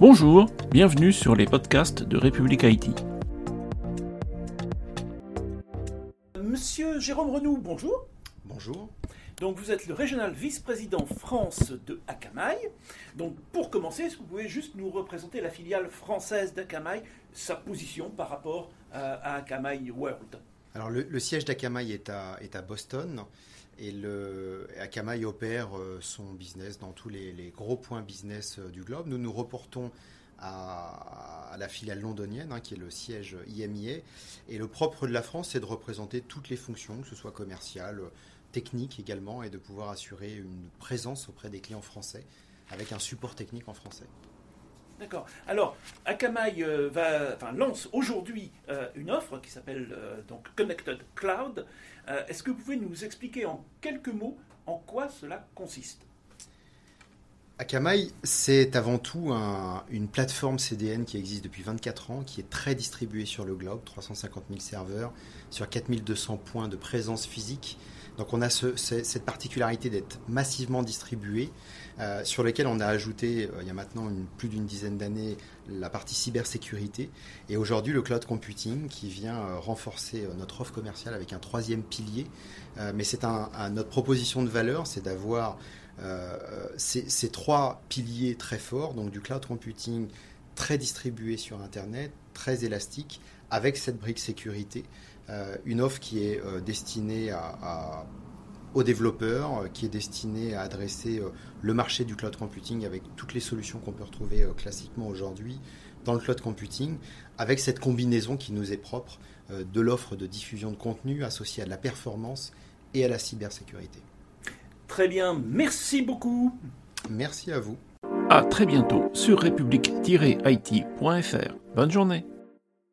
Bonjour, bienvenue sur les podcasts de République Haïti. Monsieur Jérôme Renou, bonjour. Bonjour. Donc vous êtes le régional vice-président France de Akamai. Donc pour commencer, est-ce que vous pouvez juste nous représenter la filiale française d'Akamai, sa position par rapport à, Akamai World? Alors le, siège d'Akamai est à, Boston et le, Akamai opère euh, son business dans tous les, gros points business euh, du globe. Nous nous reportons à, la filiale londonienne, hein, qui est le siège IMIA. Et le propre de la France, c'est de représenter toutes les fonctions, que ce soit commerciales, techniques également, et de pouvoir assurer une présence auprès des clients français avec un support technique en français. D'accord. Alors, Akamai euh, lance aujourd'hui une offre qui s'appelle euh, donc Connected Cloud. Est-ce que vous pouvez nous expliquer en quelques mots en quoi cela consiste? Akamai, c'est avant tout une plateforme CDN qui existe depuis 24 ans, qui est très distribuée sur le globe, 350 000 serveurs, sur 4200 points de présence physique donc on a cette particularité d'être massivement distribué, euh, sur lequel on a ajouté, euh, il y a maintenant plus d'une dizaine d'années, la partie cybersécurité, et aujourd'hui le cloud computing qui vient euh, renforcer notre offre commerciale avec un troisième pilier. mais c'est un, notre proposition de valeur, c'est d'avoir ces, ces, trois piliers très forts, donc du cloud computing très distribué sur Internet, très élastique, avec cette brique sécurité. Euh, une offre qui est euh, destinée aux développeurs, euh, qui est destinée à adresser le marché du cloud computing avec toutes les solutions qu'on peut retrouver classiquement aujourd'hui dans le cloud computing, avec cette combinaison qui nous est propre de l'offre de diffusion de contenu associée à la performance et à la cybersécurité. Très bien, merci beaucoup. Merci à vous. À très bientôt sur république-it.fr. Bonne journée.